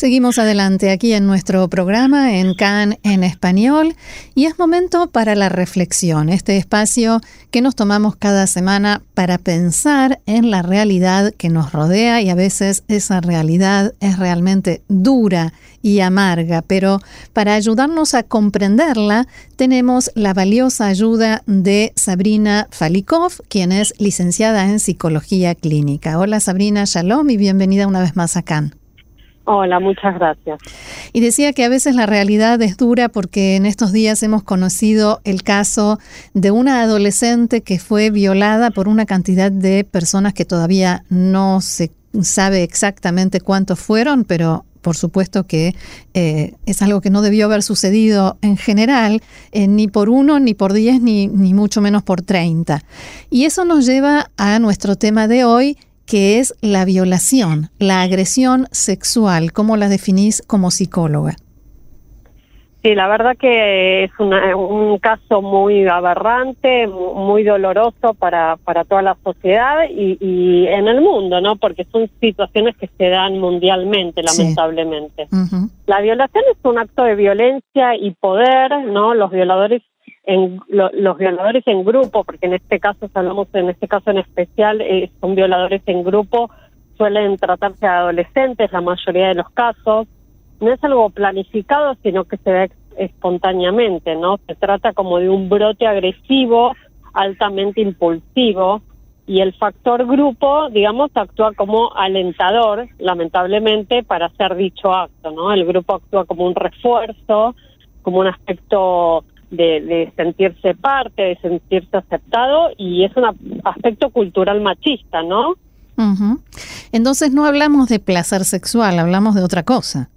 Seguimos adelante aquí en nuestro programa en CAN en español y es momento para la reflexión, este espacio que nos tomamos cada semana para pensar en la realidad que nos rodea y a veces esa realidad es realmente dura y amarga, pero para ayudarnos a comprenderla tenemos la valiosa ayuda de Sabrina Falikov, quien es licenciada en psicología clínica. Hola Sabrina, shalom y bienvenida una vez más a CAN. Hola, muchas gracias. Y decía que a veces la realidad es dura porque en estos días hemos conocido el caso de una adolescente que fue violada por una cantidad de personas que todavía no se sabe exactamente cuántos fueron, pero por supuesto que eh, es algo que no debió haber sucedido en general, eh, ni por uno, ni por diez, ni, ni mucho menos por treinta. Y eso nos lleva a nuestro tema de hoy, que es la violación, la agresión sexual. ¿Cómo la definís como psicóloga? Sí, la verdad que es un caso muy aberrante, muy doloroso para, para toda la sociedad y, en el mundo, ¿no? Porque son situaciones que se dan mundialmente, lamentablemente. La violación es un acto de violencia y poder, ¿no? Los violadores en los violadores en grupo, porque en este caso, hablamos en este caso en especial, eh, son violadores en grupo, suelen tratarse de adolescentes, la mayoría de los casos. No es algo planificado, sino que se ve espontáneamente, ¿no? Se trata como de un brote agresivo, altamente impulsivo, y el factor grupo, digamos, actúa como alentador, lamentablemente, para hacer dicho acto, ¿no? El grupo actúa como un refuerzo, como un aspecto de, sentirse parte, de sentirse aceptado y es un aspecto cultural machista, ¿no? Entonces no hablamos de placer sexual, hablamos de otra cosa.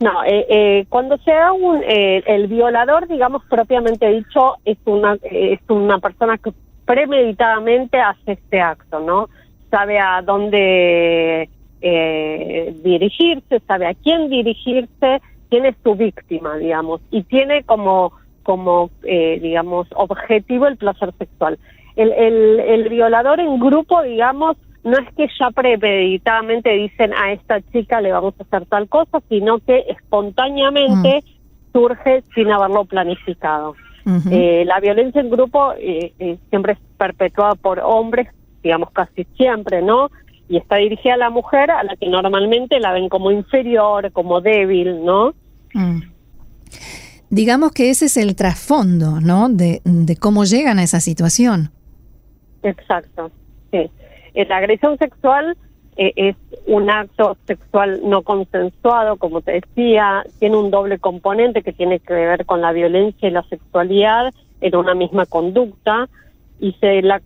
No, eh, eh, cuando se da un, eh, el violador, digamos propiamente dicho, es una es una persona que premeditadamente hace este acto, ¿no? Sabe a dónde dirigirse, sabe a quién dirigirse tiene su víctima, digamos, y tiene como, como eh, digamos, objetivo el placer sexual. El, el, el violador en grupo, digamos, no es que ya premeditadamente dicen a esta chica le vamos a hacer tal cosa, sino que espontáneamente mm. surge sin haberlo planificado. eh, la violencia en grupo eh, eh, siempre es perpetuada por hombres, digamos casi siempre, ¿no? Y está dirigida a la mujer a la que normalmente la ven como inferior, como débil, ¿no? Mm. Digamos que ese es el trasfondo, ¿no? De, cómo llegan a esa situación. Exacto, sí. La agresión sexual eh, es un acto sexual no consensuado, como te decía, tiene un doble componente que tiene que ver con la violencia y la sexualidad en una misma conducta y se la,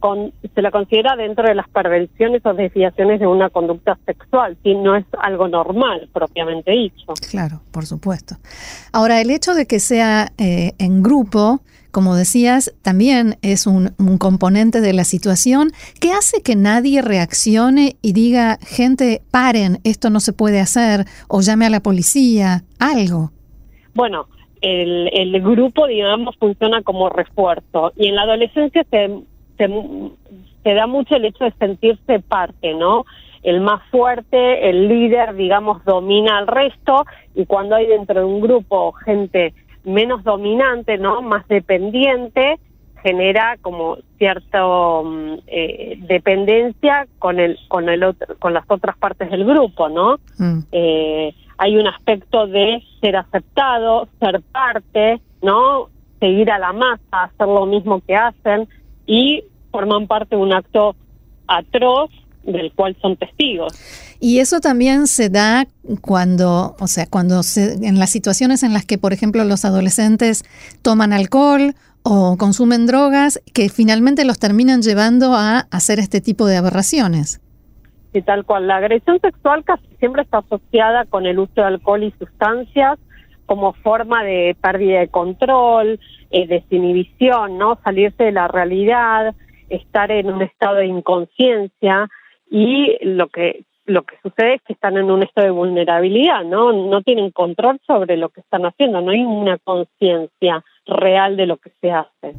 se la considera dentro de las perversiones o desviaciones de una conducta sexual, si no es algo normal propiamente dicho. Claro, por supuesto. Ahora, el hecho de que sea eh, en grupo, como decías, también es un, un, componente de la situación que hace que nadie reaccione y diga, gente, paren, esto no se puede hacer, o llame a la policía, algo. Bueno, el, el grupo, digamos, funciona como refuerzo. Y en la adolescencia se, se, da mucho el hecho de sentirse parte, ¿no? El más fuerte, el líder, digamos, domina al resto y cuando hay dentro de un grupo gente menos dominante, ¿no? Más dependiente, genera como cierta mm, eh, dependencia con el con el otro, con las otras partes del grupo no mm. eh, hay un aspecto de ser aceptado, ser parte, ¿no? Seguir a la masa, hacer lo mismo que hacen y forman parte de un acto atroz del cual son testigos. Y eso también se da cuando, o sea, cuando se, en las situaciones en las que, por ejemplo, los adolescentes toman alcohol o consumen drogas que finalmente los terminan llevando a hacer este tipo de aberraciones. Sí, tal cual. La agresión sexual casi siempre está asociada con el uso de alcohol y sustancias como forma de pérdida de control, eh, desinhibición, ¿no? Salirse de la realidad, estar en un estado de inconsciencia y lo que lo que sucede es que están en un estado de vulnerabilidad, ¿no? No tienen control sobre lo que están haciendo, no hay una conciencia real de lo que se hace.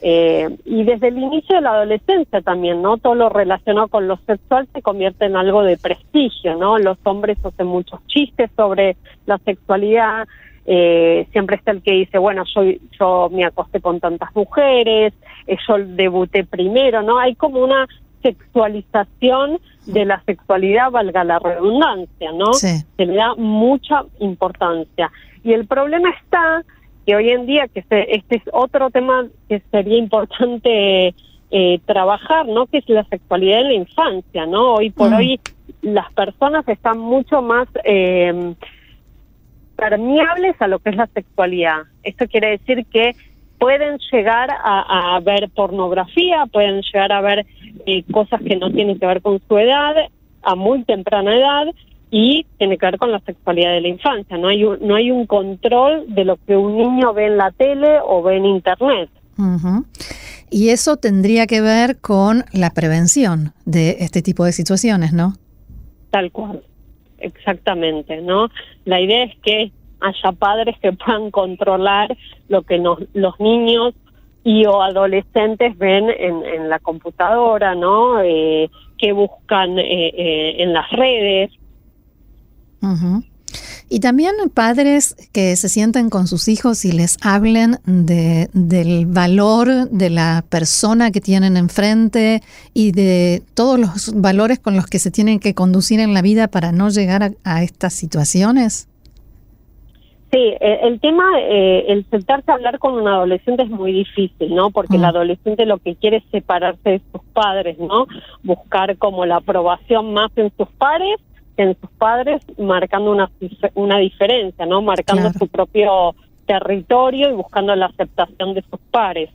Eh, y desde el inicio de la adolescencia también, ¿no? Todo lo relacionado con lo sexual se convierte en algo de prestigio, ¿no? Los hombres hacen muchos chistes sobre la sexualidad, eh, siempre está el que dice, bueno, yo, yo me acosté con tantas mujeres, eh, yo debuté primero, ¿no? Hay como una sexualización de la sexualidad, valga la redundancia, ¿no? Se le da mucha importancia. Y el problema está que hoy en día, que este es otro tema que sería importante eh, trabajar, ¿no? Que es la sexualidad en la infancia, ¿no? Hoy por mm. hoy las personas están mucho más eh, permeables a lo que es la sexualidad. Esto quiere decir que pueden llegar a, ver pornografía, pueden llegar a ver eh, cosas que no tienen que ver con su edad a muy temprana edad y tiene que ver con la sexualidad de la infancia. No hay un, no hay un control de lo que un niño ve en la tele o ve en internet. Y eso tendría que ver con la prevención de este tipo de situaciones, ¿no? Tal cual, exactamente, ¿no? La idea es que haya padres que puedan controlar lo que los niños y o adolescentes ven en, la computadora, ¿no? Eh, que buscan eh, eh, en las redes. Y también padres que se sienten con sus hijos y les hablen de, del valor de la persona que tienen enfrente y de todos los valores con los que se tienen que conducir en la vida para no llegar a estas situaciones. Sí, eh, el tema, eh, el sentarse a hablar con un adolescente es muy difícil, ¿no? Porque el mm. adolescente lo que quiere es separarse de sus padres, ¿no? Buscar como la aprobación más en sus pares que en sus padres, marcando una, una diferencia, ¿no? Marcando su propio territorio y buscando la aceptación de sus pares.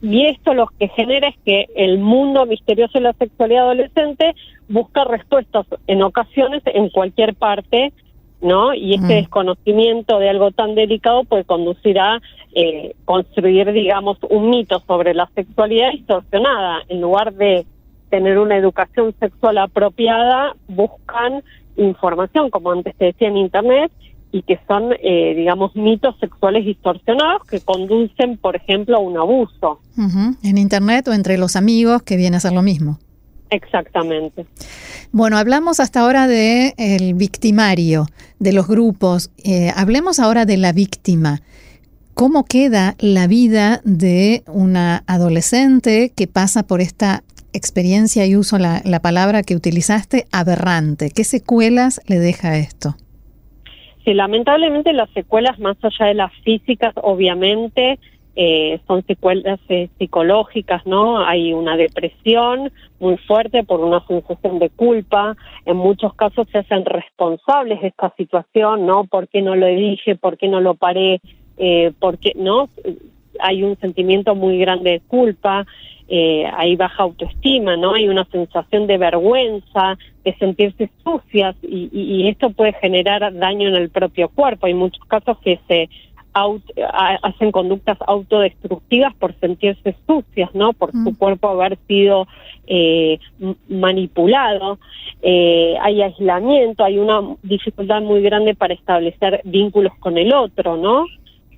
Y esto lo que genera es que el mundo misterioso de la sexualidad adolescente busca respuestas en ocasiones en cualquier parte ¿no? Y este mm. desconocimiento de algo tan delicado puede conducir a eh, construir, digamos, un mito sobre la sexualidad distorsionada. En lugar de tener una educación sexual apropiada, buscan información, como antes te decía, en Internet, y que son, eh, digamos, mitos sexuales distorsionados que conducen, por ejemplo, a un abuso. En Internet o entre los amigos, que viene a ser lo mismo. Exactamente. Bueno, hablamos hasta ahora de el victimario, de los grupos. Eh, hablemos ahora de la víctima. ¿Cómo queda la vida de una adolescente que pasa por esta experiencia y uso la, la palabra que utilizaste, aberrante? ¿Qué secuelas le deja esto? Sí, lamentablemente las secuelas, más allá de las físicas, obviamente, eh, son secuelas eh, psicológicas, ¿no? Hay una depresión muy fuerte por una sensación de culpa, en muchos casos se hacen responsables de esta situación, ¿no? ¿Por qué no lo dije? ¿Por qué no lo paré? Eh, ¿Por qué no? Hay un sentimiento muy grande de culpa, eh, hay baja autoestima, ¿no? Hay una sensación de vergüenza, de sentirse sucias y, y, esto puede generar daño en el propio cuerpo. Hay muchos casos que se hacen conductas autodestructivas por sentirse sucias, ¿no? Por su mm. cuerpo haber sido eh, manipulado. Eh, hay aislamiento, hay una dificultad muy grande para establecer vínculos con el otro, ¿no?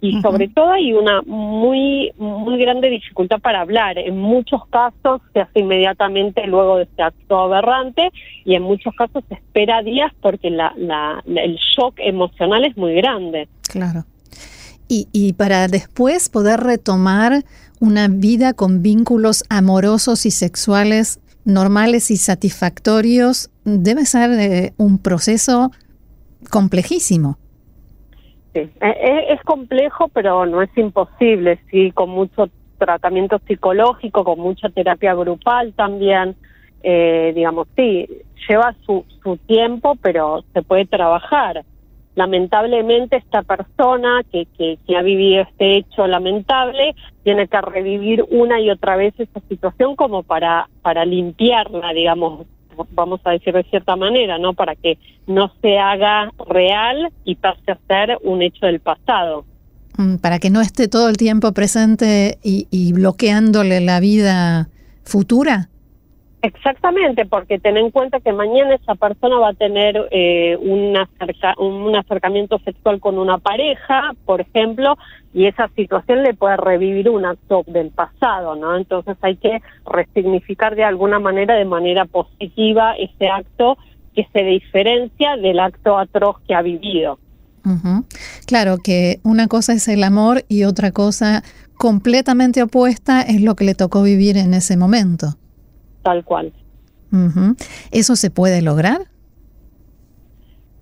y sobre todo hay una muy muy grande dificultad para hablar. En muchos casos se hace inmediatamente luego de este acto aberrante y en muchos casos se espera días porque la, la, el shock emocional es muy grande. Claro y, para después poder retomar una vida con vínculos amorosos y sexuales normales y satisfactorios, debe ser eh, un proceso complejísimo. Sí, e, e, es, complejo, pero no es imposible, sí, con mucho tratamiento psicológico, con mucha terapia grupal también, eh, digamos, sí, lleva su, su tiempo, pero se puede trabajar lamentablemente esta persona que, que, ha vivido este hecho lamentable tiene que revivir una y otra vez esa situación como para, para limpiarla, digamos, vamos a decir de cierta manera, ¿no? Para que no se haga real y pase a ser un hecho del pasado. Mm, para que no esté todo el tiempo presente y, y bloqueándole la vida futura. Exactamente, porque ten en cuenta que mañana esa persona va a tener eh, un, un acercamiento sexual con una pareja, por ejemplo, y esa situación le puede revivir un acto del pasado, ¿no? Entonces hay que resignificar de alguna manera, de manera positiva, ese acto que se diferencia del acto atroz que ha vivido. Claro que una cosa es el amor y otra cosa completamente opuesta es lo que le tocó vivir en ese momento tal cual. ¿Eso se puede lograr?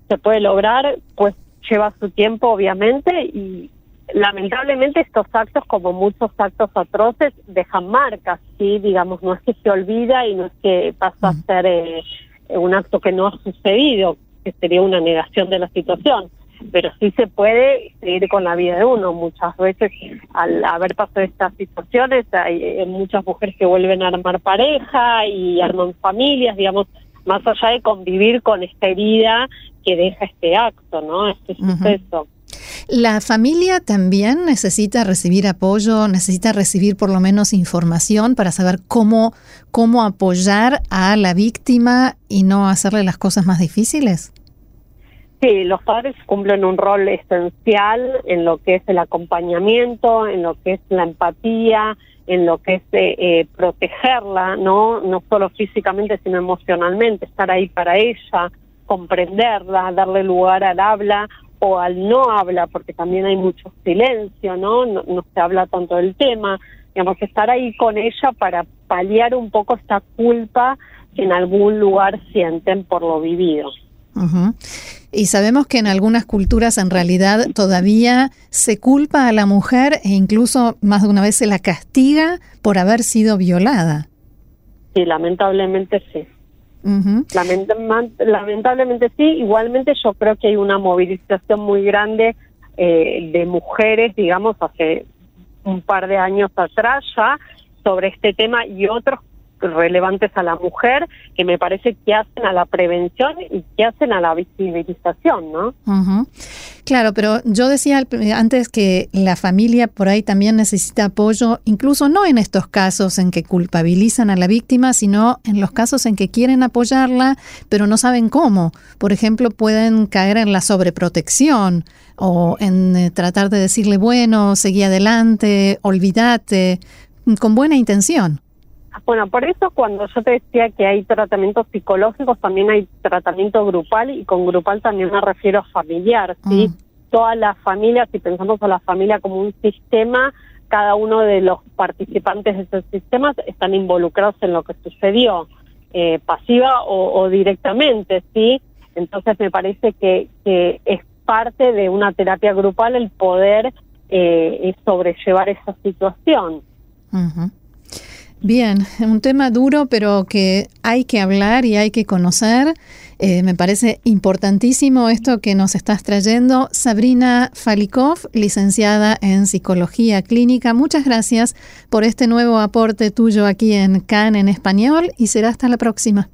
Se puede lograr, pues lleva su tiempo obviamente y lamentablemente estos actos, como muchos actos atroces, dejan marcas, ¿sí? Digamos, no es que se olvida y no es que pasa a ser eh, un acto que no ha sucedido, que sería una negación de la situación pero sí se puede seguir con la vida de uno. Muchas veces, al haber pasado estas situaciones, hay, eh, muchas mujeres que vuelven a armar pareja y arman familias, digamos, más allá de convivir con esta herida que deja este acto, ¿no? Este suceso. La familia también necesita recibir apoyo, necesita recibir por lo menos información para saber cómo, cómo apoyar a la víctima y no hacerle las cosas más difíciles. Sí, los padres cumplen un rol esencial en lo que es el acompañamiento, en lo que es la empatía, en lo que es eh, eh, protegerla, no no solo físicamente sino emocionalmente, estar ahí para ella, comprenderla, darle lugar al habla o al no habla, porque también hay mucho silencio, ¿no? No, no se habla tanto del tema, digamos, estar ahí con ella para paliar un poco esta culpa que en algún lugar sienten por lo vivido. Y sabemos que en algunas culturas en realidad todavía se culpa a la mujer e incluso más de una vez se la castiga por haber sido violada. Sí, lamentablemente sí. lamentablemente sí. Igualmente yo creo que hay una movilización muy grande eh, de mujeres, digamos, hace un par de años atrás ya sobre este tema y otros relevantes a la mujer que me parece que hacen a la prevención y que hacen a la visibilización, ¿no? Claro, pero yo decía antes que la familia por ahí también necesita apoyo, incluso no en estos casos en que culpabilizan a la víctima, sino en los casos en que quieren apoyarla, pero no saben cómo. Por ejemplo, pueden caer en la sobreprotección o en eh, tratar de decirle, bueno, seguí adelante, olvídate, con buena intención. Bueno, por eso cuando yo te decía que hay tratamientos psicológicos, también hay tratamiento grupal y con grupal también me refiero a familiar, ¿sí? Mm. Todas las familias, si pensamos a la familia como un sistema, cada uno de los participantes de ese sistema están involucrados en lo que sucedió, eh, pasiva o, directamente, ¿sí? Entonces me parece que, que es parte de una terapia grupal el poder eh, sobrellevar esa situación. Bien, un tema duro, pero que hay que hablar y hay que conocer. Eh, me parece importantísimo esto que nos estás trayendo. Sabrina Falikov, licenciada en Psicología Clínica, muchas gracias por este nuevo aporte tuyo aquí en CAN en español y será hasta la próxima.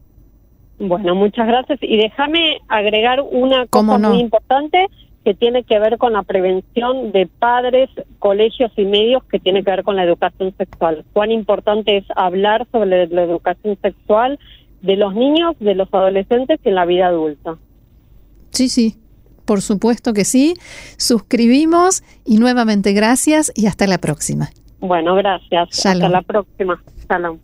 Bueno, muchas gracias. Y déjame agregar una cosa muy importante que tiene que ver con la prevención de padres, colegios y medios que tiene que ver con la educación sexual. Cuán importante es hablar sobre la educación sexual de los niños, de los adolescentes y en la vida adulta. Sí, sí, por supuesto que sí. Suscribimos y nuevamente gracias y hasta la próxima. Bueno, gracias. Hasta la próxima. Salam.